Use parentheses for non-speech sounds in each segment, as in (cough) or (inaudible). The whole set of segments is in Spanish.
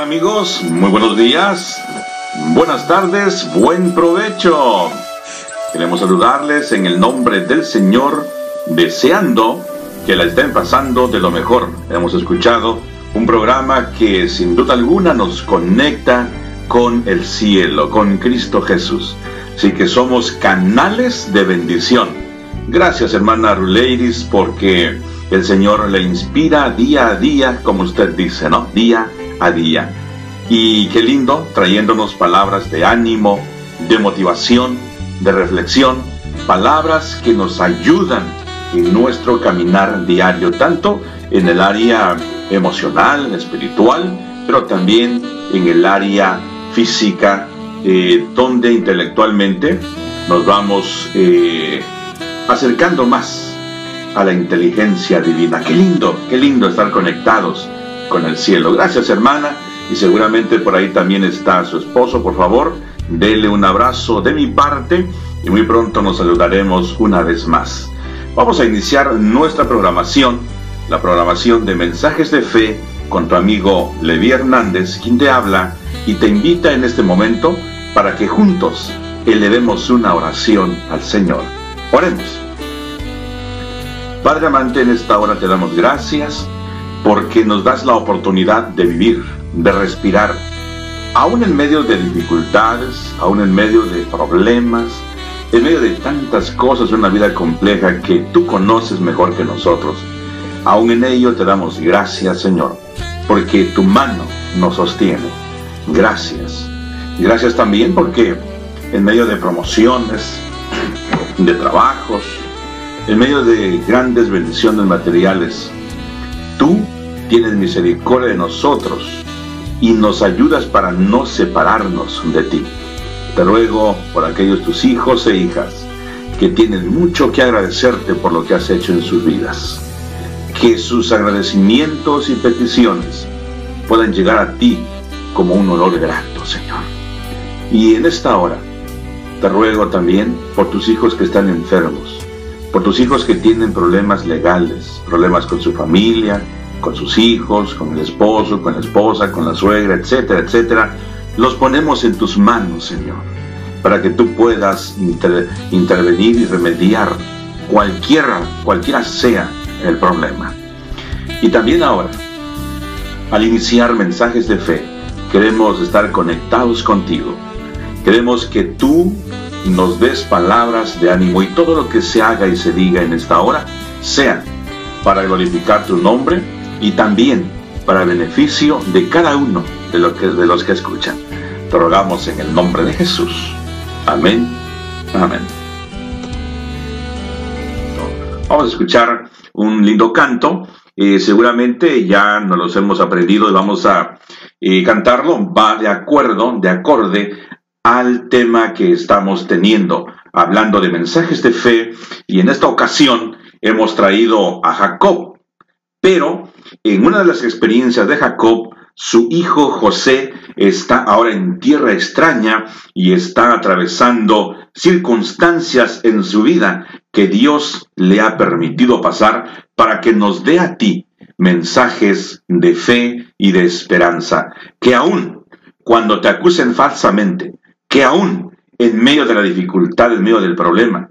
amigos? Muy buenos días, buenas tardes, buen provecho. Queremos saludarles en el nombre del Señor, deseando que la estén pasando de lo mejor. Hemos escuchado un programa que sin duda alguna nos conecta con el cielo, con Cristo Jesús. Así que somos canales de bendición. Gracias hermana Ruleiris porque el Señor le inspira día a día, como usted dice, ¿no? Día a día. Y qué lindo, trayéndonos palabras de ánimo, de motivación, de reflexión, palabras que nos ayudan en nuestro caminar diario, tanto en el área emocional, espiritual, pero también en el área física, eh, donde intelectualmente nos vamos eh, acercando más a la inteligencia divina. Qué lindo, qué lindo estar conectados con el cielo. Gracias hermana y seguramente por ahí también está su esposo. Por favor, dele un abrazo de mi parte y muy pronto nos saludaremos una vez más. Vamos a iniciar nuestra programación, la programación de mensajes de fe con tu amigo Levi Hernández, quien te habla y te invita en este momento para que juntos elevemos una oración al Señor. Oremos. Padre amante, en esta hora te damos gracias porque nos das la oportunidad de vivir, de respirar, aún en medio de dificultades, aún en medio de problemas, en medio de tantas cosas, una vida compleja que tú conoces mejor que nosotros. Aún en ello te damos gracias, Señor, porque tu mano nos sostiene. Gracias. Gracias también porque en medio de promociones, de trabajos, en medio de grandes bendiciones materiales, tú tienes misericordia de nosotros y nos ayudas para no separarnos de ti. Te ruego por aquellos tus hijos e hijas que tienen mucho que agradecerte por lo que has hecho en sus vidas. Que sus agradecimientos y peticiones puedan llegar a ti como un olor grato, Señor. Y en esta hora te ruego también por tus hijos que están enfermos, por tus hijos que tienen problemas legales, problemas con su familia, con sus hijos, con el esposo, con la esposa, con la suegra, etcétera, etcétera, los ponemos en tus manos, Señor, para que tú puedas intervenir y remediar cualquiera, cualquiera sea el problema. Y también ahora, al iniciar mensajes de fe, queremos estar conectados contigo. Queremos que tú nos des palabras de ánimo y todo lo que se haga y se diga en esta hora sea para glorificar tu nombre y también para beneficio de cada uno de los que, de los que escuchan. Te rogamos en el nombre de Jesús. Amén. Amén. Vamos a escuchar un lindo canto. Eh, seguramente ya nos los hemos aprendido y vamos a eh, cantarlo. Va de acuerdo, de acorde al tema que estamos teniendo, hablando de mensajes de fe. Y en esta ocasión hemos traído a Jacob. Pero en una de las experiencias de Jacob, su hijo José está ahora en tierra extraña y está atravesando circunstancias en su vida que Dios le ha permitido pasar para que nos dé a ti mensajes de fe y de esperanza, que aún cuando te acusen falsamente, que aún en medio de la dificultad, en medio del problema,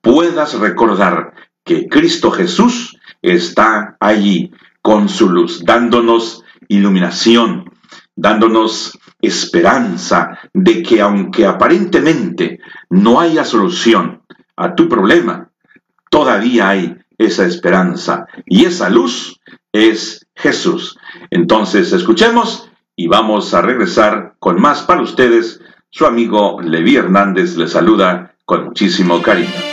puedas recordar que Cristo Jesús está allí con su luz, dándonos iluminación, dándonos esperanza de que aunque aparentemente no haya solución a tu problema, todavía hay esa esperanza y esa luz es Jesús. Entonces escuchemos y vamos a regresar con más para ustedes. Su amigo Levi Hernández le saluda con muchísimo cariño.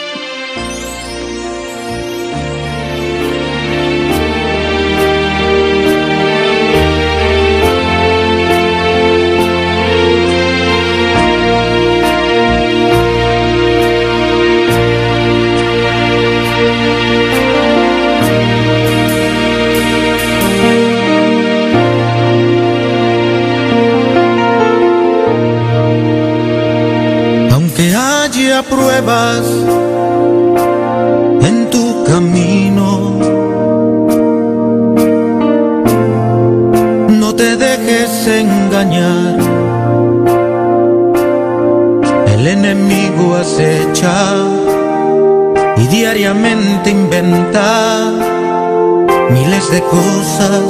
De cosas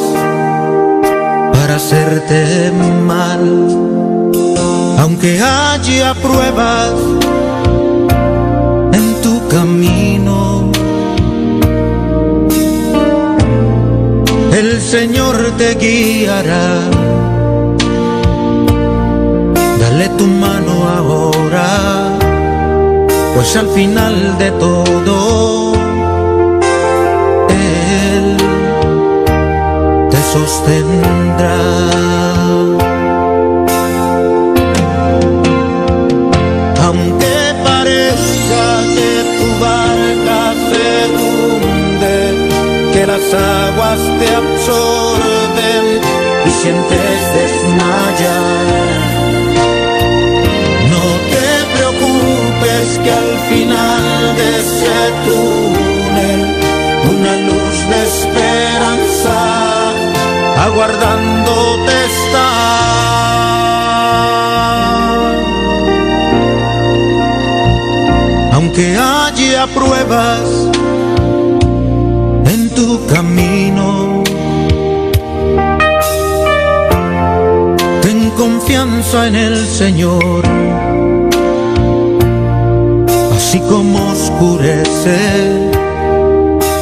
para hacerte mal. Aunque haya pruebas en tu camino, el Señor te guiará. Dale tu mano ahora, pues al final de todo, que las aguas te absorben y sientes desmayar. No te preocupes que al final de ese túnel una luz de esperanza aguardándote está. Aunque haya pruebas en tu camino, ten confianza en el Señor. Así como oscurece,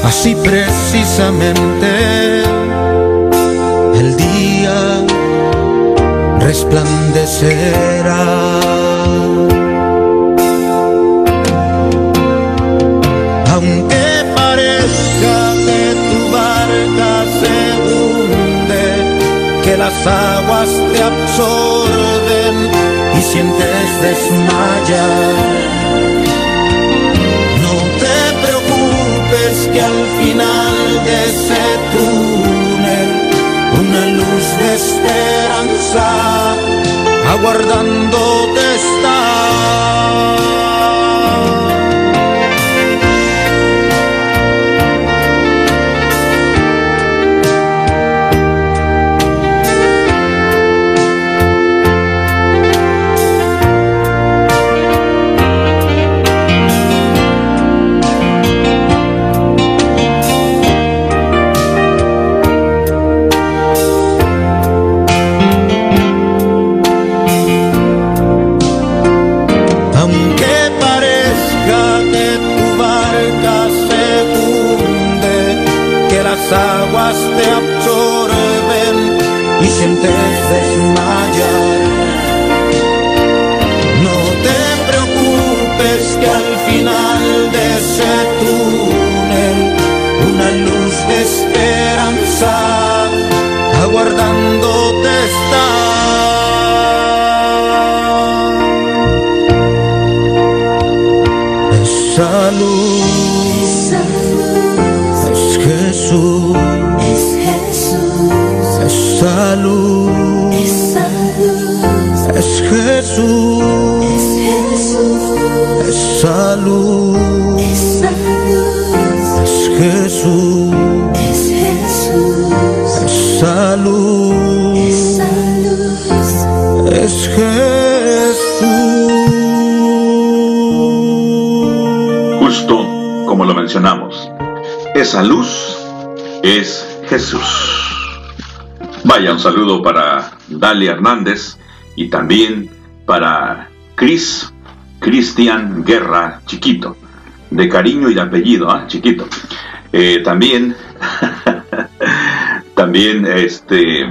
así precisamente resplandecerá. Aunque parezca que tu barca se hunde, que las aguas te absorben y sientes desmayar. No te preocupes que al final de ese túnel una luz de esperanza aguardándote está. Desmayar. No te preocupes que al final de ese túnel una luz de esperanza aguardándote está. Esa luz es Jesús, esa luz es Jesús, esa luz es Jesús, esa luz es Jesús. Justo como lo mencionamos, esa luz es Jesús. Vaya un saludo para Dalia Hernández y también para Cris Cristian Guerra Chiquito, de cariño y de apellido, ¿ah? Chiquito. Eh, también, (laughs) también este,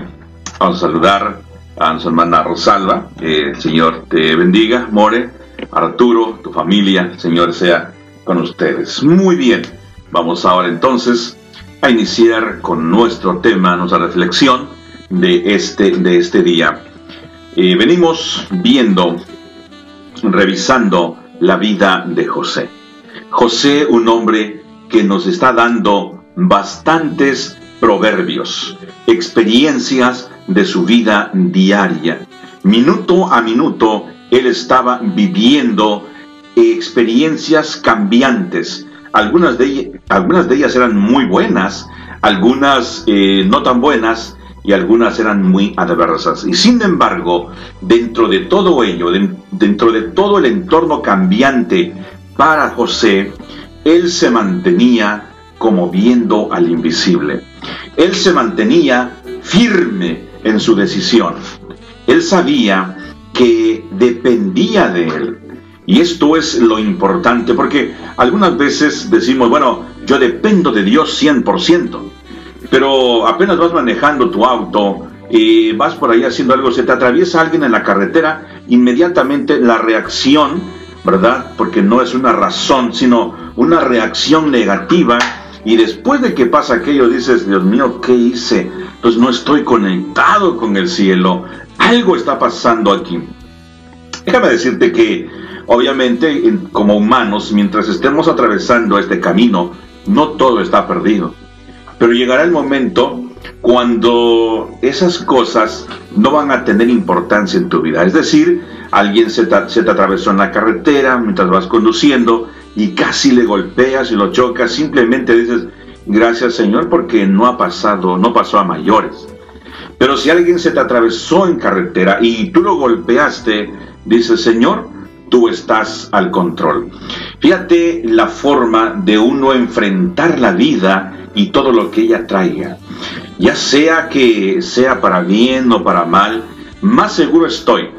vamos a saludar a su hermana Rosalba, eh, el Señor te bendiga, More, Arturo, tu familia, el Señor sea con ustedes. Muy bien, vamos ahora entonces a iniciar con nuestro tema, nuestra reflexión de este, de este día. Venimos viendo, revisando la vida de José. José, un hombre que nos está dando bastantes proverbios, experiencias de su vida diaria. Minuto a minuto, él estaba viviendo experiencias cambiantes. Algunas de, ellas, algunas de ellas eran muy buenas, algunas eh, no tan buenas, y algunas eran muy adversas. Y sin embargo, dentro de todo ello, dentro de todo el entorno cambiante para José, él se mantenía como viendo al invisible. Él se mantenía firme en su decisión. Él sabía que dependía de él. Y esto es lo importante, porque algunas veces decimos, bueno, yo dependo de Dios 100%, pero apenas vas manejando tu auto y vas por ahí haciendo algo, se te atraviesa alguien en la carretera, inmediatamente la reacción, ¿verdad? Porque no es una razón, sino una reacción negativa. Y después de que pasa aquello, dices, Dios mío, ¿qué hice? Pues no estoy conectado con el cielo. Algo está pasando aquí. Déjame decirte que, obviamente, como humanos, mientras estemos atravesando este camino, no todo está perdido. Pero llegará el momento cuando esas cosas no van a tener importancia en tu vida. Es decir, alguien se te, atravesó en la carretera mientras vas conduciendo y casi le golpeas y lo chocas, simplemente dices, gracias Señor porque no ha pasado, no pasó a mayores. Pero si alguien se te atravesó en carretera y tú lo golpeaste, dices, Señor, tú estás al control. Fíjate la forma de uno enfrentar la vida y todo lo que ella traiga. Ya sea que sea para bien o para mal, más seguro estoy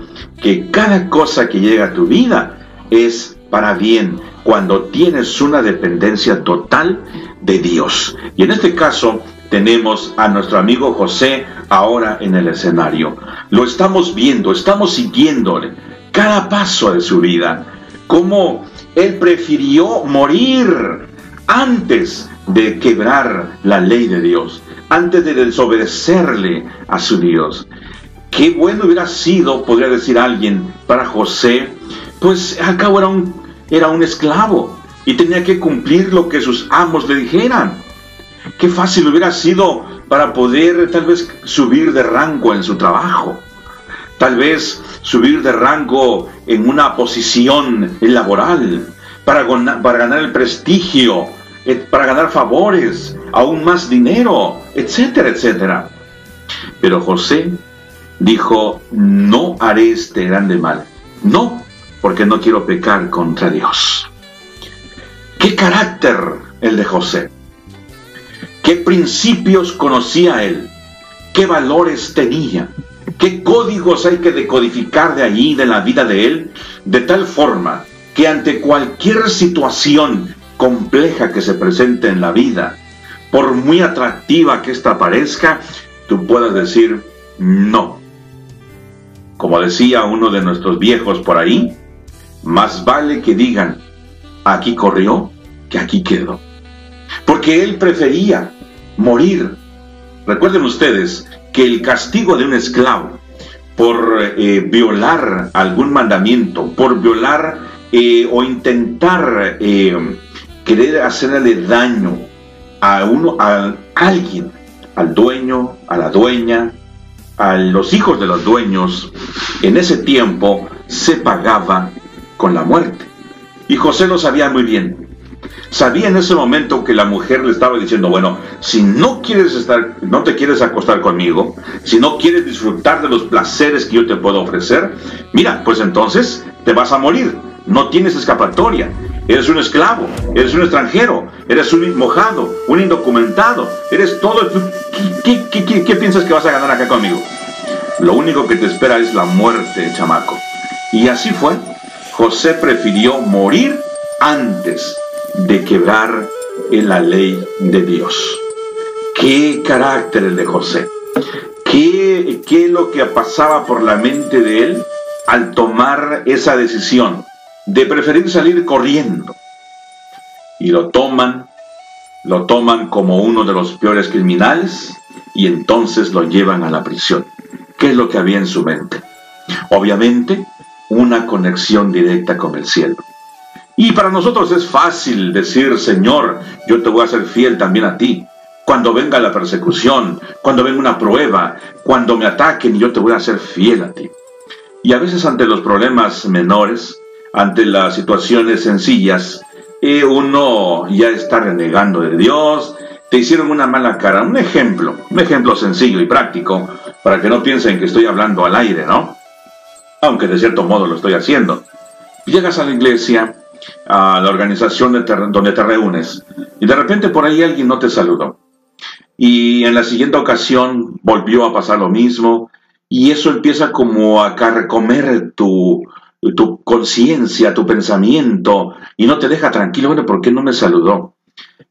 que cada cosa que llega a tu vida es para bien cuando tienes una dependencia total de Dios. Y en este caso tenemos a nuestro amigo José ahora en el escenario. Lo estamos viendo, estamos siguiéndole cada paso de su vida, cómo él prefirió morir antes de quebrar la ley de Dios, antes de desobedecerle a su Dios. Qué bueno hubiera sido, podría decir alguien, para José, pues al cabo era un, era un esclavo y tenía que cumplir lo que sus amos le dijeran. Qué fácil hubiera sido para poder tal vez subir de rango en su trabajo tal vez subir de rango en una posición laboral, para, para ganar el prestigio, para ganar favores, aún más dinero, etcétera, etcétera. Pero José dijo, no haré este grande mal. No, porque no quiero pecar contra Dios. ¿Qué carácter el de José? ¿Qué principios conocía él? ¿Qué valores tenía? ¿Qué códigos hay que decodificar de allí, de la vida de él? De tal forma que ante cualquier situación compleja que se presente en la vida, por muy atractiva que ésta parezca, tú puedas decir no. Como decía uno de nuestros viejos por ahí, más vale que digan, aquí corrió que aquí quedó. Porque él prefería morir. Recuerden ustedes que el castigo de un esclavo por eh, violar algún mandamiento, por violar eh, o intentar eh, querer hacerle daño a uno, a alguien, al dueño, a la dueña, a los hijos de los dueños, en ese tiempo se pagaba con la muerte. Y José lo sabía muy bien. Sabía en ese momento que la mujer le estaba diciendo, bueno, si no quieres estar, no te quieres acostar conmigo, si no quieres disfrutar de los placeres que yo te puedo ofrecer, mira, pues entonces te vas a morir. No tienes escapatoria. Eres un esclavo, eres un extranjero, eres un mojado, un indocumentado, eres todo. ¿Qué, qué piensas que vas a ganar acá conmigo? Lo único que te espera es la muerte, chamaco. Y así fue. José prefirió morir antes de quebrar en la ley de Dios. ¿Qué carácter el de José? ¿Qué, ¿Qué es lo que pasaba por la mente de él al tomar esa decisión de preferir salir corriendo? Y lo toman, lo toman como uno de los peores criminales y entonces lo llevan a la prisión. ¿Qué es lo que había en su mente? Obviamente, una conexión directa con el cielo. Y para nosotros es fácil decir, Señor, yo te voy a ser fiel también a ti. Cuando venga la persecución, cuando venga una prueba, cuando me ataquen, yo te voy a ser fiel a ti. Y a veces ante los problemas menores, ante las situaciones sencillas, eh, uno ya está renegando de Dios, te hicieron una mala cara. Un ejemplo, un ejemplo sencillo y práctico, para que no piensen que estoy hablando al aire, ¿no? Aunque de cierto modo lo estoy haciendo. Llegas a la iglesia, a la organización donde te reúnes, y de repente por ahí alguien no te saludó. Y en la siguiente ocasión volvió a pasar lo mismo, y eso empieza como a carcomer tu, tu conciencia, tu pensamiento, y no te deja tranquilo, bueno, ¿por qué no me saludó?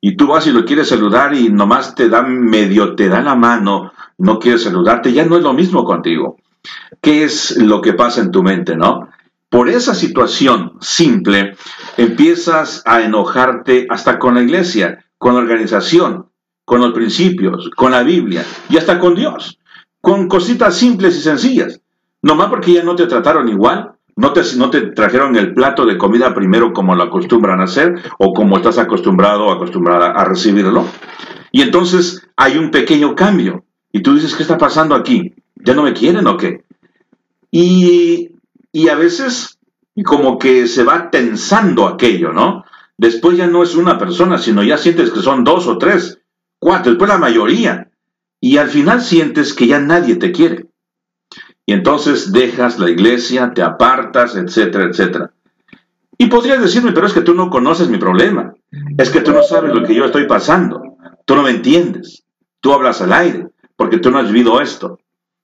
Y tú vas y lo quieres saludar y nomás te da medio, te da la mano, no quieres saludarte, ya no es lo mismo contigo. ¿Qué es lo que pasa en tu mente, no? Por esa situación simple, empiezas a enojarte hasta con la iglesia, con la organización, con los principios, con la Biblia y hasta con Dios, con cositas simples y sencillas. Nomás porque ya no te trataron igual, no te, no te trajeron el plato de comida primero como lo acostumbran a hacer o como estás acostumbrado o acostumbrada a recibirlo. Y entonces hay un pequeño cambio. Y tú dices, ¿qué está pasando aquí? ¿Ya no me quieren o qué? Y, y a veces como que se va tensando aquello, ¿no? Después ya no es una persona, sino ya sientes que son dos o tres, cuatro, después la mayoría. Y al final sientes que ya nadie te quiere y entonces dejas la iglesia, te apartas, etcétera, etcétera. Y podrías decirme, pero es que tú no conoces mi problema, es que tú no sabes lo que yo estoy pasando, tú no me entiendes, tú hablas al aire, porque tú no has vivido esto.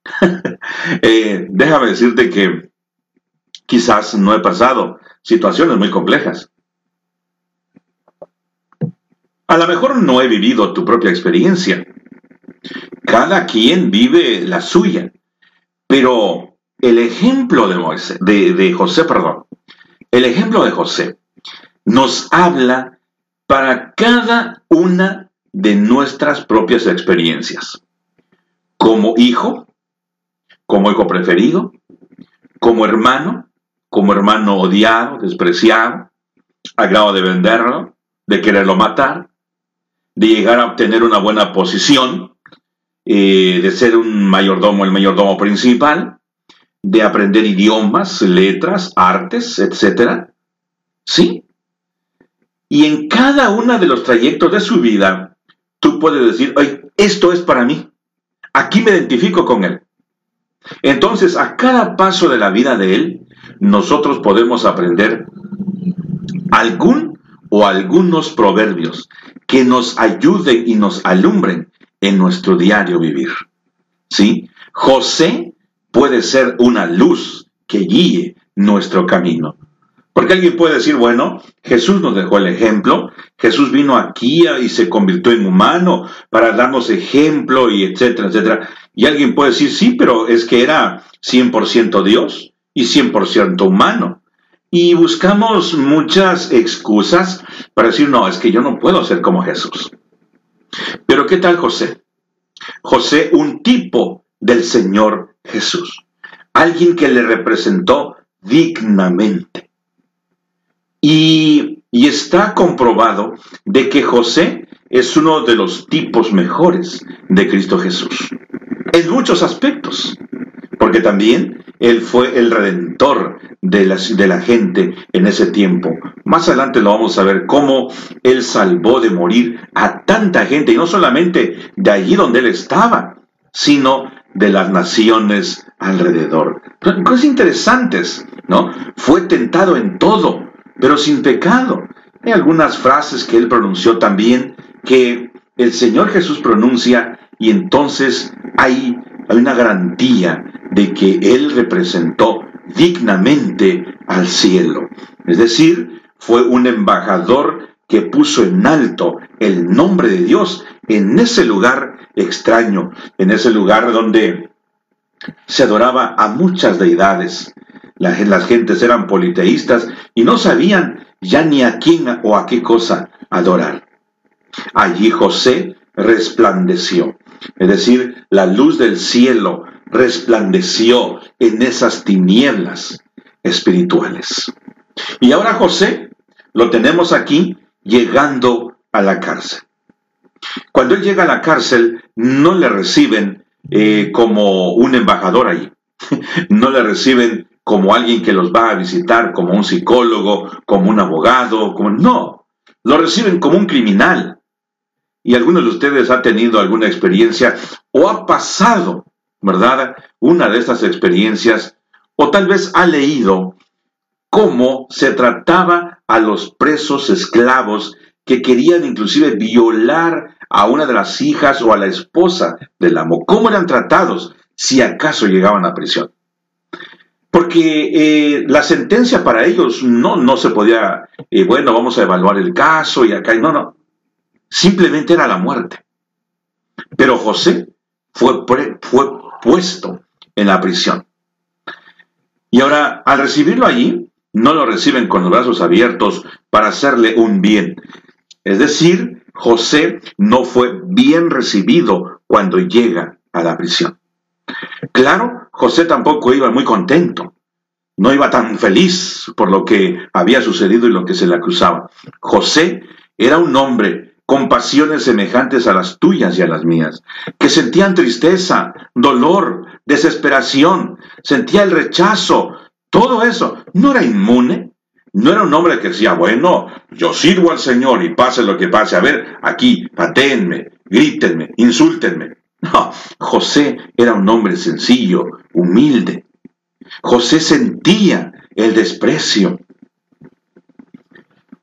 (laughs) Eh, déjame decirte que quizás no he pasado situaciones muy complejas. A lo mejor no he vivido tu propia experiencia. Cada quien vive la suya. Pero el ejemplo de, de, José, perdón, el ejemplo de José nos habla para cada una de nuestras propias experiencias. Como hijo, como hijo preferido, como hermano, como hermano odiado, despreciado, a de venderlo, de quererlo matar, de llegar a obtener una buena posición, eh, de ser un mayordomo, el mayordomo principal, de aprender idiomas, letras, artes, etc. ¿Sí? Y en cada uno de los trayectos de su vida, tú puedes decir, Ay, esto es para mí. Aquí me identifico con él. Entonces, a cada paso de la vida de él, nosotros podemos aprender algún o algunos proverbios que nos ayuden y nos alumbren en nuestro diario vivir. ¿Sí? José puede ser una luz que guíe nuestro camino. Porque alguien puede decir, bueno, Jesús nos dejó el ejemplo, Jesús vino aquí y se convirtió en humano para darnos ejemplo y etcétera, etcétera. Y alguien puede decir, sí, pero es que era 100% Dios y 100% humano. Y buscamos muchas excusas para decir, no, es que yo no puedo ser como Jesús. Pero ¿qué tal José? José, un tipo del Señor Jesús, alguien que le representó dignamente. Y, y está comprobado de que José es uno de los tipos mejores de Cristo Jesús, en muchos aspectos, también él fue el redentor de la, de la gente en ese tiempo. Más adelante lo vamos a ver cómo Él salvó de morir a tanta gente, y no solamente de allí donde Él estaba, sino de las naciones alrededor. Cosas interesantes, ¿no? Fue tentado en todo, pero sin pecado. Hay algunas frases que Él pronunció también que el Señor Jesús pronuncia y entonces hay, hay una garantía de que Él representó dignamente al cielo. Es decir, fue un embajador que puso en alto el nombre de Dios en ese lugar extraño, en ese lugar donde se adoraba a muchas deidades. Las, gentes eran politeístas y no sabían ya ni a quién o a qué cosa adorar. Allí José resplandeció, es decir, la luz del cielo resplandeció en esas tinieblas espirituales. Y ahora José lo tenemos aquí llegando a la cárcel. Cuando él llega a la cárcel, no le reciben eh, como un embajador ahí, (laughs) no le reciben como alguien que los va a visitar, como un psicólogo, como un abogado, como no, lo reciben como un criminal. Y algunos de ustedes ha tenido alguna experiencia o ha pasado, ¿verdad? Una de estas experiencias, o tal vez ha leído cómo se trataba a los presos esclavos que querían inclusive violar a una de las hijas o a la esposa del amo. ¿Cómo eran tratados si acaso llegaban a prisión? Porque eh, la sentencia para ellos no, no se podía, eh, bueno, vamos a evaluar el caso y acá, no, no, simplemente era la muerte. Pero José fue, fue puesto en la prisión. Y ahora, al recibirlo allí, no lo reciben con los brazos abiertos para hacerle un bien. Es decir, José no fue bien recibido cuando llega a la prisión. Claro, José tampoco iba muy contento, no iba tan feliz por lo que había sucedido y lo que se le acusaba. José era un hombre con pasiones semejantes a las tuyas y a las mías, que sentían tristeza, dolor, desesperación, sentía el rechazo, todo eso no era inmune. No era un hombre que decía, bueno, yo sirvo al Señor y pase lo que pase. A ver, aquí, patéenme, grítenme, insúltenme. No, José era un hombre sencillo, humilde. José sentía el desprecio.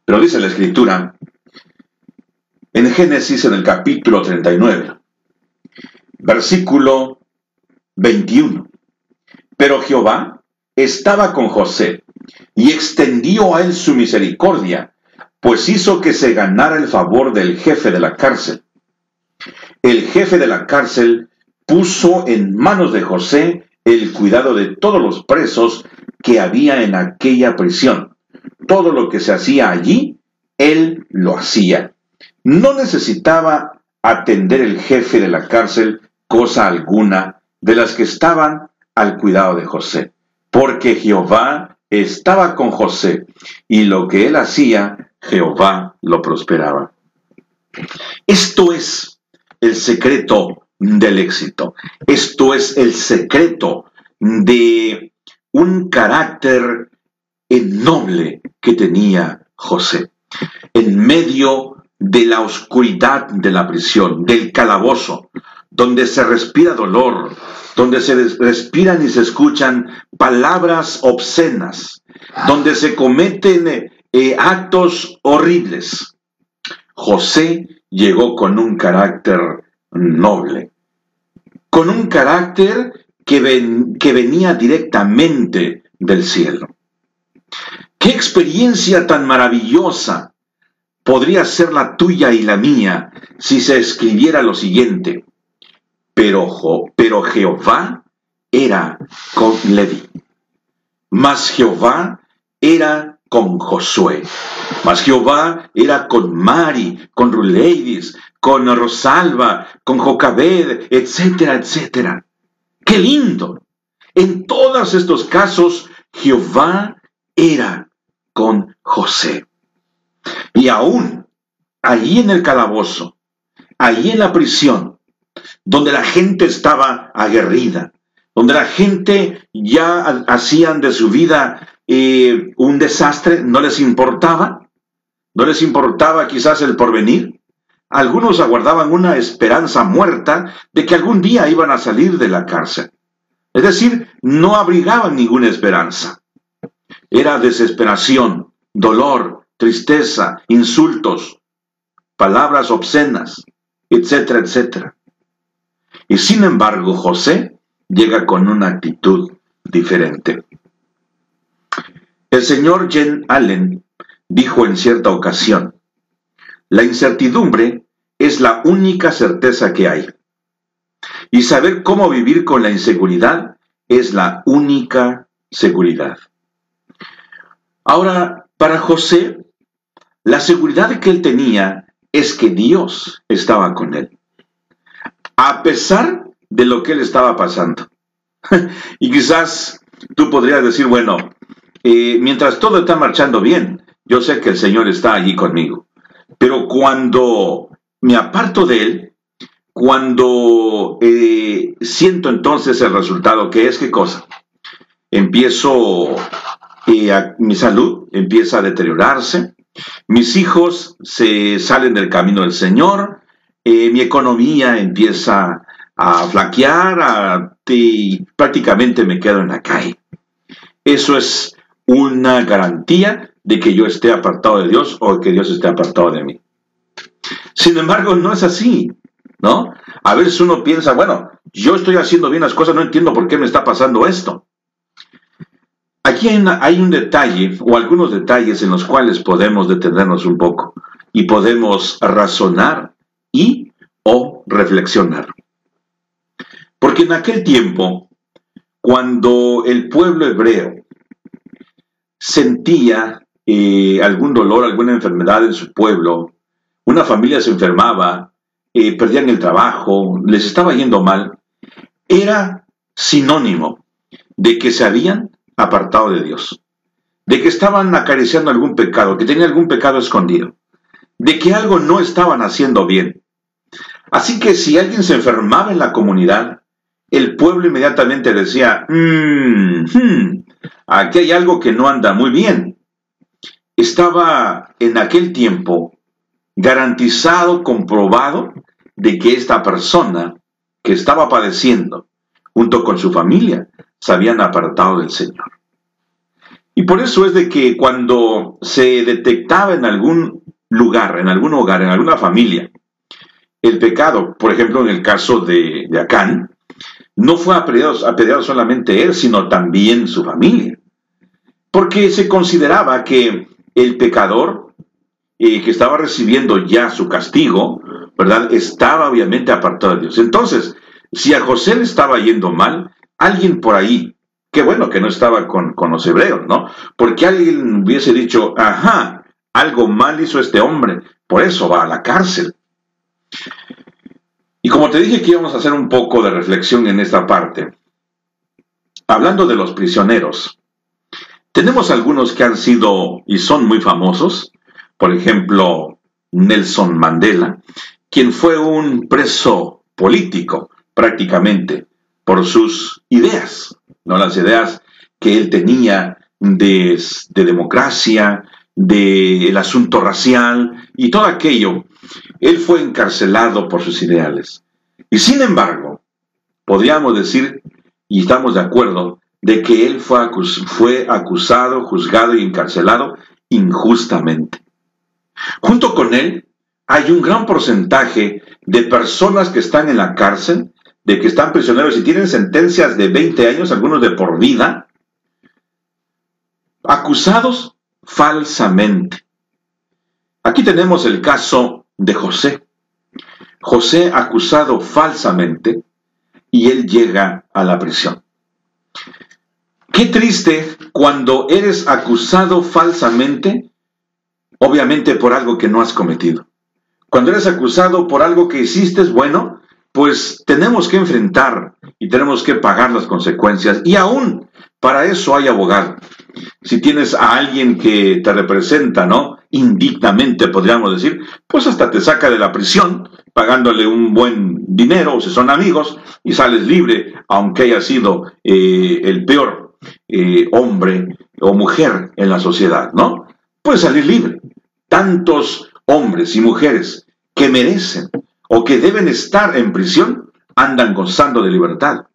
Pero dice la Escritura, en Génesis en el capítulo 39, versículo 21, pero Jehová estaba con José y extendió a él su misericordia, pues hizo que se ganara el favor del jefe de la cárcel. El jefe de la cárcel puso en manos de José el cuidado de todos los presos que había en aquella prisión. Todo lo que se hacía allí, él lo hacía. No necesitaba atender el jefe de la cárcel cosa alguna de las que estaban al cuidado de José porque Jehová estaba con José y lo que él hacía, Jehová lo prosperaba. Esto es el secreto del éxito. Esto es el secreto de un carácter noble que tenía José. En medio de la oscuridad de la prisión, del calabozo, donde se respira dolor, donde se respiran y se escuchan palabras obscenas, donde se cometen eh, actos horribles. José llegó con un carácter noble, con un carácter que, que venía directamente del cielo. ¿Qué experiencia tan maravillosa podría ser la tuya y la mía si se escribiera lo siguiente? pero, Jehová era con Levi. Mas Jehová era con Josué. Mas Jehová era con Mari, con Ruleidis, con Rosalba, con Jocabed, etcétera, etcétera. ¡Qué lindo! En todos estos casos, Jehová era con José. Y aún allí en el calabozo, allí en la prisión, donde la gente estaba aguerrida, donde la gente ya hacían de su vida eh, un desastre, no les importaba, no les importaba quizás el porvenir. Algunos aguardaban una esperanza muerta de que algún día iban a salir de la cárcel. Es decir, no abrigaban ninguna esperanza. Era desesperación, dolor, tristeza, insultos, palabras obscenas, etcétera, etcétera. Y sin embargo, José llega con una actitud diferente. El señor Jen Allen dijo en cierta ocasión, la incertidumbre es la única certeza que hay. Y saber cómo vivir con la inseguridad es la única seguridad. Ahora, para José, la seguridad que él tenía es que Dios estaba con él a pesar de lo que él estaba pasando. (laughs) y quizás tú podrías decir, bueno, eh, mientras todo está marchando bien, yo sé que el Señor está allí conmigo. Pero cuando me aparto de Él, cuando eh, siento entonces el resultado, que es qué cosa? Empiezo, eh, mi salud empieza a deteriorarse, mis hijos se salen del camino del Señor, eh, mi economía empieza a flaquear y prácticamente me quedo en la calle. Eso es una garantía de que yo esté apartado de Dios o que Dios esté apartado de mí. Sin embargo, no es así, ¿no? A veces uno piensa, bueno, yo estoy haciendo bien las cosas, no entiendo por qué me está pasando esto. Aquí hay, un detalle o algunos detalles en los cuales podemos detenernos un poco y podemos razonar y o reflexionar. Porque en aquel tiempo, cuando el pueblo hebreo sentía eh, algún dolor, alguna enfermedad en su pueblo, una familia se enfermaba, eh, perdían el trabajo, les estaba yendo mal, era sinónimo de que se habían apartado de Dios, de que estaban acariciando algún pecado, que tenían algún pecado escondido, de que algo no estaban haciendo bien. Así que si alguien se enfermaba en la comunidad, el pueblo inmediatamente decía, mmm, aquí hay algo que no anda muy bien. Estaba en aquel tiempo garantizado, comprobado, de que esta persona que estaba padeciendo, junto con su familia, se habían apartado del Señor. Y por eso es de que cuando se detectaba en algún lugar, en algún hogar, en alguna familia, el pecado, por ejemplo en el caso de, Acán, no fue apedreado, solamente él, sino también su familia. Porque se consideraba que el pecador eh, que estaba recibiendo ya su castigo, ¿verdad? Estaba obviamente apartado de Dios. Entonces, si a José le estaba yendo mal, alguien por ahí, qué bueno que no estaba con, con los hebreos, ¿no? Porque alguien hubiese dicho, ajá, algo mal hizo este hombre, por eso va a la cárcel. Y como te dije que íbamos a hacer un poco de reflexión en esta parte, hablando de los prisioneros, tenemos algunos que han sido y son muy famosos, por ejemplo, Nelson Mandela, quien fue un preso político prácticamente por sus ideas, ¿no? las ideas que él tenía de, democracia, del asunto racial y todo aquello. Él fue encarcelado por sus ideales. Y sin embargo, podríamos decir, y estamos de acuerdo, de que él fue, fue acusado, juzgado y encarcelado injustamente. Junto con él hay un gran porcentaje de personas que están en la cárcel de que están prisioneros y tienen sentencias de 20 años, algunos de por vida, acusados falsamente. Aquí tenemos el caso de José. José acusado falsamente y él llega a la prisión. Qué triste cuando eres acusado falsamente, obviamente por algo que no has cometido. Cuando eres acusado por algo que hiciste, bueno, pues tenemos que enfrentar y tenemos que pagar las consecuencias. Y aún para eso hay abogado. Si tienes a alguien que te representa, ¿no? Indignamente, podríamos decir, pues hasta te saca de la prisión pagándole un buen dinero, o si son amigos, y sales libre, aunque haya sido eh, el peor eh, hombre o mujer en la sociedad, ¿no? Puedes salir libre. Tantos hombres y mujeres que merecen o que deben estar en prisión andan gozando de libertad,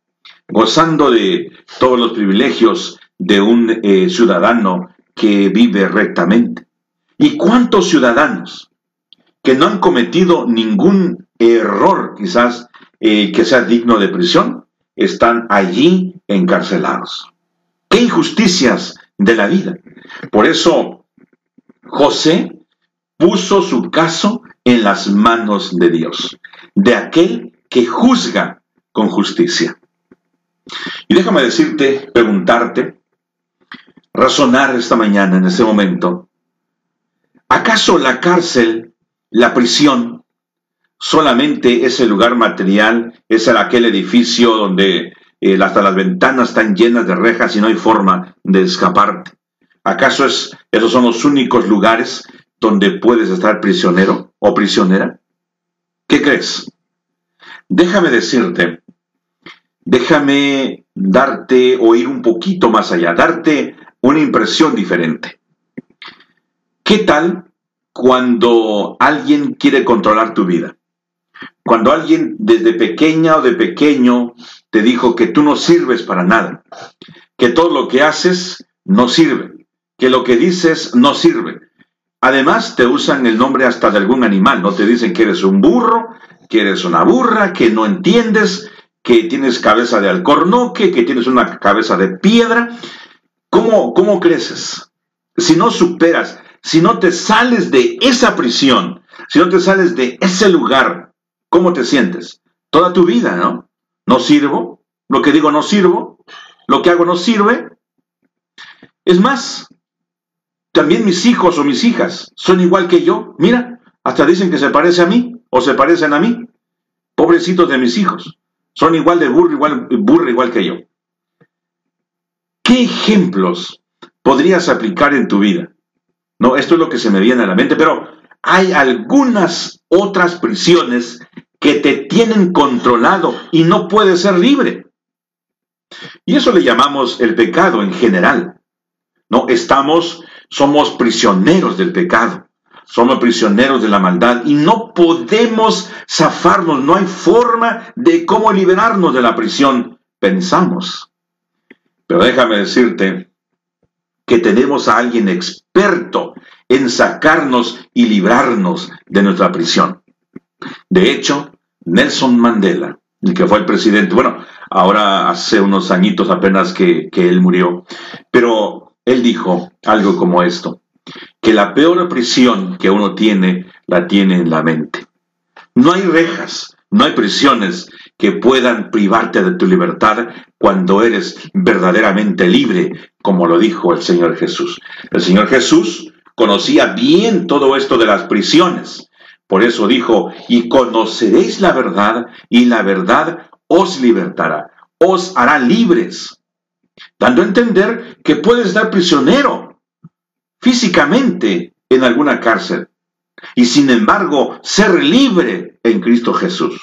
gozando de todos los privilegios de un eh, ciudadano que vive rectamente. ¿Y cuántos ciudadanos que no han cometido ningún error quizás eh, que sea digno de prisión están allí encarcelados? ¡Qué injusticias de la vida! Por eso José puso su caso en las manos de Dios, de aquel que juzga con justicia. Y déjame decirte, preguntarte, razonar esta mañana, en este momento, ¿acaso la cárcel, la prisión, solamente es el lugar material, es aquel edificio donde eh, hasta las ventanas están llenas de rejas y no hay forma de escaparte? ¿Acaso es, esos son los únicos lugares donde puedes estar prisionero o prisionera? ¿Qué crees? Déjame decirte, déjame darte o ir un poquito más allá, darte una impresión diferente. ¿Qué tal cuando alguien quiere controlar tu vida? Cuando alguien desde pequeña o de pequeño te dijo que tú no sirves para nada, que todo lo que haces no sirve, que lo que dices no sirve. Además te usan el nombre hasta de algún animal, no te dicen que eres un burro, que eres una burra, que no entiendes, que tienes cabeza de alcornoque, que tienes una cabeza de piedra. ¿Cómo, cómo creces? Si no superas, si no te sales de esa prisión, si no te sales de ese lugar, ¿cómo te sientes? Toda tu vida, ¿no? No sirvo, lo que digo no sirvo, lo que hago no sirve. Es más, también mis hijos o mis hijas son igual que yo. Mira, hasta dicen que se parece a mí o se parecen a mí. Pobrecitos de mis hijos. Son igual de burro, igual, burro igual que yo. ¿Qué ejemplos podrías aplicar en tu vida? No, esto es lo que se me viene a la mente, pero hay algunas otras prisiones que te tienen controlado y no puedes ser libre. Y eso le llamamos el pecado en general. No, estamos, somos prisioneros del pecado. Somos prisioneros de la maldad y no podemos zafarnos, no hay forma de cómo liberarnos de la prisión, pensamos. Pero déjame decirte que tenemos a alguien experto en sacarnos y librarnos de nuestra prisión. De hecho, Nelson Mandela, el que fue el presidente, bueno, ahora hace unos añitos apenas que, que él murió, pero él dijo algo como esto que la peor prisión que uno tiene la tiene en la mente. No hay rejas, no hay prisiones que puedan privarte de tu libertad cuando eres verdaderamente libre, como lo dijo el Señor Jesús. El Señor Jesús conocía bien todo esto de las prisiones. Por eso dijo, y conoceréis la verdad, y la verdad os libertará, os hará libres, dando a entender que puedes dar prisionero, físicamente en alguna cárcel y sin embargo ser libre en Cristo Jesús.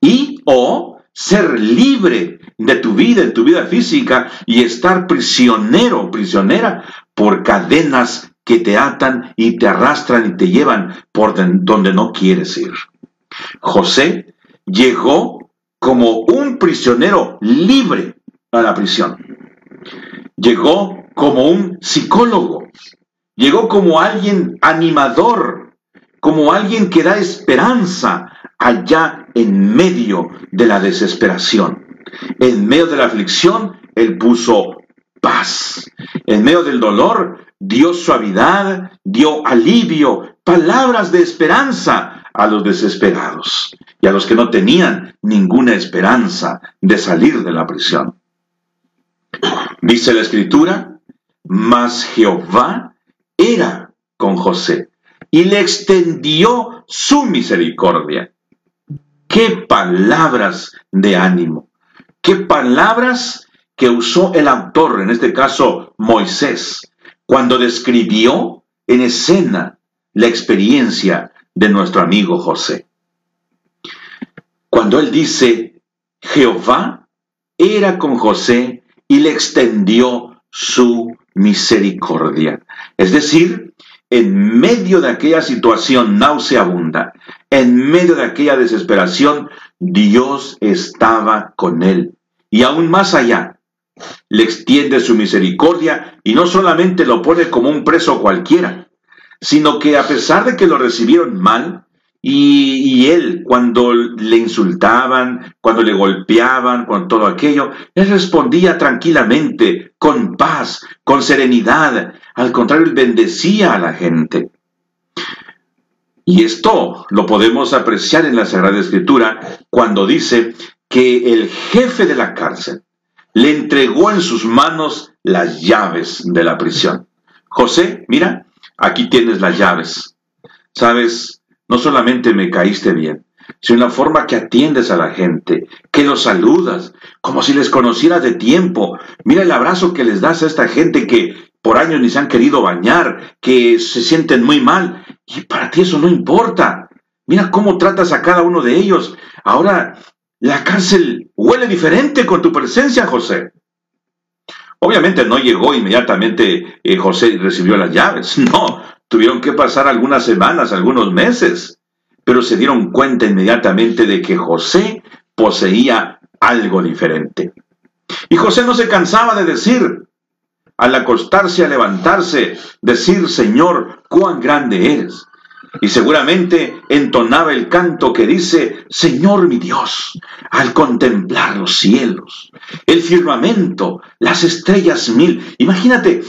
Y o ser libre de tu vida, en tu vida física y estar prisionero, prisionera por cadenas que te atan y te arrastran y te llevan por donde no quieres ir. José llegó como un prisionero libre a la prisión. Llegó como un psicólogo, llegó como alguien animador, como alguien que da esperanza allá en medio de la desesperación. En medio de la aflicción, Él puso paz. En medio del dolor, dio suavidad, dio alivio, palabras de esperanza a los desesperados y a los que no tenían ninguna esperanza de salir de la prisión. Dice la escritura mas Jehová era con José y le extendió su misericordia. Qué palabras de ánimo, qué palabras que usó el autor, en este caso Moisés, cuando describió en escena la experiencia de nuestro amigo José. Cuando él dice, Jehová era con José y le extendió su misericordia. Es decir, en medio de aquella situación nauseabunda, en medio de aquella desesperación, Dios estaba con él. Y aún más allá, le extiende su misericordia y no solamente lo pone como un preso cualquiera, sino que a pesar de que lo recibieron mal, y, él, cuando le insultaban, cuando le golpeaban, con todo aquello, él respondía tranquilamente, con paz, con serenidad. Al contrario, él bendecía a la gente. Y esto lo podemos apreciar en la Sagrada Escritura cuando dice que el jefe de la cárcel le entregó en sus manos las llaves de la prisión. José, mira, aquí tienes las llaves. Sabes, no solamente me caíste bien, sino la forma que atiendes a la gente, que los saludas, como si les conocieras de tiempo. Mira el abrazo que les das a esta gente que por años ni se han querido bañar, que se sienten muy mal, y para ti eso no importa. Mira cómo tratas a cada uno de ellos. Ahora la cárcel huele diferente con tu presencia, José. Obviamente no llegó inmediatamente eh, José y recibió las llaves. (laughs) No, Tuvieron que pasar algunas semanas, algunos meses. pero se dieron cuenta inmediatamente de que José poseía algo diferente. Y José no se cansaba de decir, al acostarse, a levantarse, decir, Señor, cuán grande eres. Y seguramente entonaba el canto que dice, Señor mi Dios, al contemplar los cielos, el firmamento, las estrellas mil. Imagínate,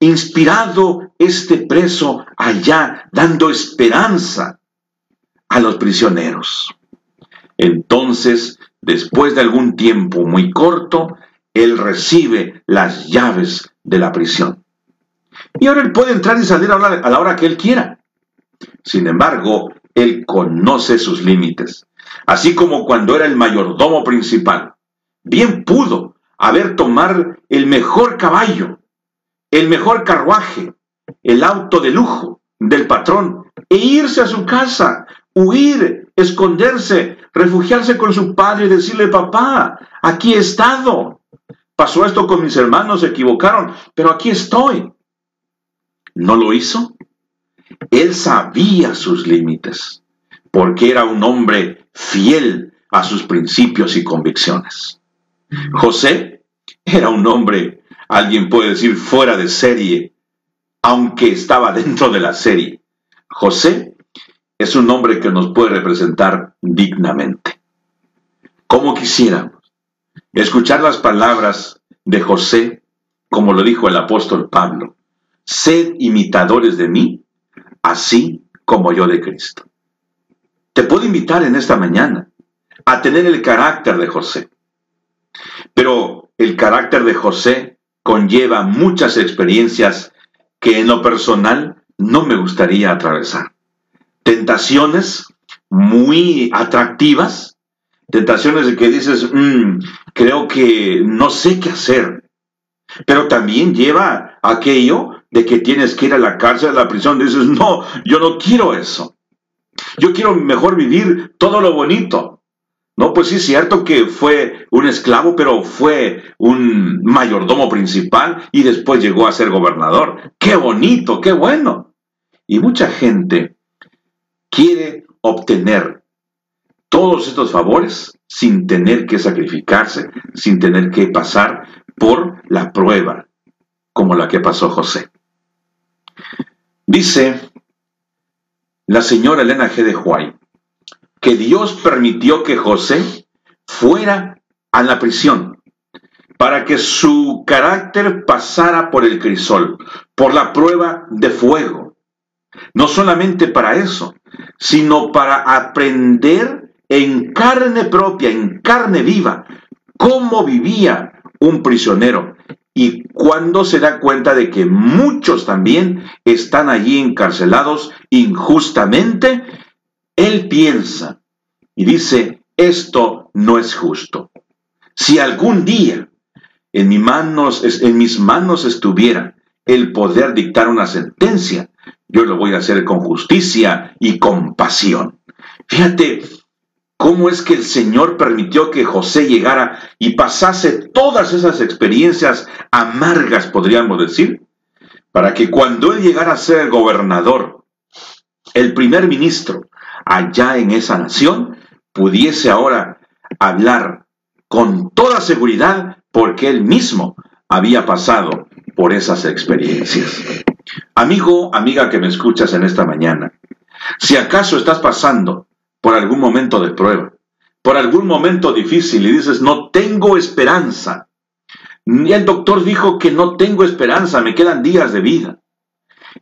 inspirado este preso allá, dando esperanza a los prisioneros. Entonces, después de algún tiempo muy corto, él recibe las llaves de la prisión. Y ahora él puede entrar y salir a la hora que él quiera. Sin embargo, él conoce sus límites. Así como cuando era el mayordomo principal. Bien pudo haber tomar el mejor caballo, el mejor carruaje, el auto de lujo del patrón e irse a su casa, huir, esconderse, refugiarse con su padre y decirle, papá, aquí he estado. Pasó esto con mis hermanos, se equivocaron, pero aquí estoy. ¿No lo hizo? Él sabía sus límites, porque era un hombre fiel a sus principios y convicciones. José era un hombre, alguien puede decir, fuera de serie, aunque estaba dentro de la serie. José es un hombre que nos puede representar dignamente. Como quisiéramos escuchar las palabras de José, como lo dijo el apóstol Pablo, sed imitadores de mí, así como yo de Cristo. Te puedo invitar en esta mañana a tener el carácter de José. Pero el carácter de José conlleva muchas experiencias que en lo personal no me gustaría atravesar. Tentaciones muy atractivas, tentaciones de que dices, mm, creo que no sé qué hacer. Pero también lleva aquello de que tienes que ir a la cárcel, a la prisión, dices, no, yo no quiero eso. Yo quiero mejor vivir todo lo bonito. No, pues sí es cierto que fue un esclavo, pero fue un mayordomo principal y después llegó a ser gobernador. Qué bonito, qué bueno. Y mucha gente quiere obtener todos estos favores sin tener que sacrificarse, sin tener que pasar por la prueba, como la que pasó José. Dice la señora Elena G. de Huay que Dios permitió que José fuera a la prisión para que su carácter pasara por el crisol, por la prueba de fuego. No solamente para eso, sino para aprender en carne propia, en carne viva, cómo vivía un prisionero y cuando se da cuenta de que muchos también están allí encarcelados injustamente, él piensa y dice, esto no es justo. Si algún día en, mis manos, en mis manos estuviera el poder dictar una sentencia, yo lo voy a hacer con justicia y compasión. Fíjate, cómo es que el Señor permitió que José llegara y pasase todas esas experiencias amargas, podríamos decir, para que cuando él llegara a ser el gobernador, el primer ministro allá en esa nación, pudiese ahora hablar con toda seguridad porque él mismo había pasado por esas experiencias. Amigo, amiga que me escuchas en esta mañana, si acaso estás pasando por algún momento de prueba, por algún momento difícil y dices, no tengo esperanza. El doctor dijo que no tengo esperanza, me quedan días de vida.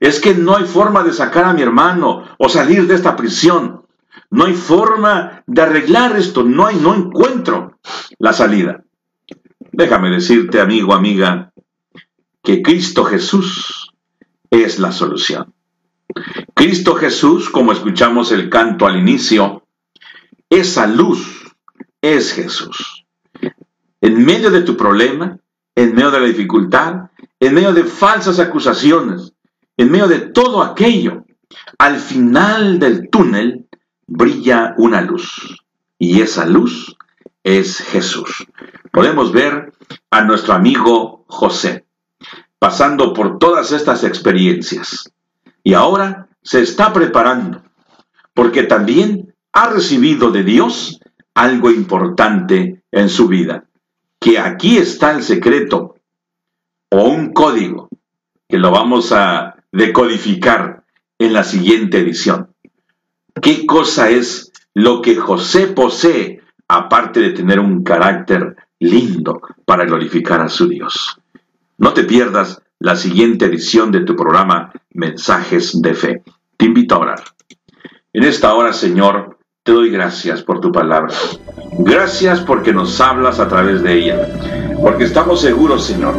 Es que no hay forma de sacar a mi hermano o salir de esta prisión. No hay forma de arreglar esto, no hay, no encuentro la salida. Déjame decirte, amigo, amiga, que Cristo Jesús es la solución. Cristo Jesús, como escuchamos el canto al inicio, esa luz es Jesús. En medio de tu problema, en medio de la dificultad, en medio de falsas acusaciones, en medio de todo aquello, al final del túnel brilla una luz. Y esa luz es Jesús. Podemos ver a nuestro amigo José pasando por todas estas experiencias. Y ahora se está preparando porque también ha recibido de Dios algo importante en su vida, que aquí está el secreto o un código que lo vamos a decodificar en la siguiente edición. ¿Qué cosa es lo que José posee, aparte de tener un carácter lindo para glorificar a su Dios? No te pierdas la siguiente edición de tu programa Mensajes de Fe. Te invito a orar. En esta hora, Señor, te doy gracias por tu palabra. Gracias porque nos hablas a través de ella. Porque estamos seguros, Señor,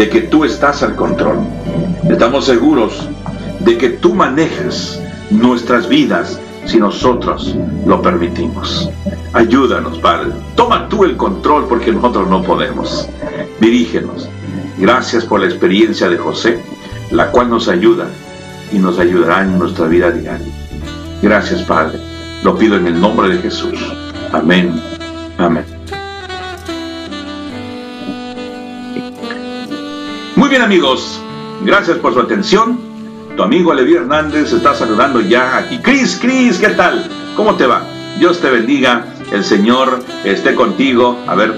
de que tú estás al control. Estamos seguros de que tú manejas nuestras vidas si nosotros lo permitimos. Ayúdanos, Padre. Toma tú el control porque nosotros no podemos. Dirígenos. Gracias por la experiencia de José, la cual nos ayuda y nos ayudará en nuestra vida diaria. Gracias, Padre. Lo pido en el nombre de Jesús. Amén. Amén. Bien, amigos. Gracias por su atención. Tu amigo Levi Hernández está saludando ya aquí. Cris, Cris, ¿qué tal? ¿Cómo te va? Dios te bendiga. El Señor esté contigo. A ver,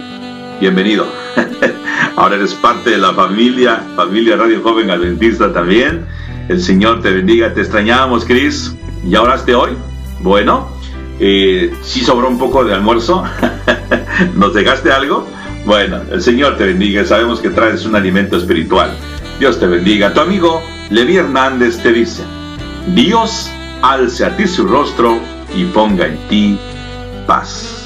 bienvenido. (laughs) Ahora eres parte de la familia, familia Radio Joven Adventista también. El Señor te bendiga. Te extrañábamos, Cris. ¿Ya oraste hoy? Bueno, eh, si sobró un poco de almuerzo. (laughs) ¿Nos dejaste algo? Bueno, el Señor te bendiga. Sabemos que traes un alimento espiritual. Dios te bendiga. Tu amigo Levi Hernández te dice, Dios alce a ti su rostro y ponga en ti paz.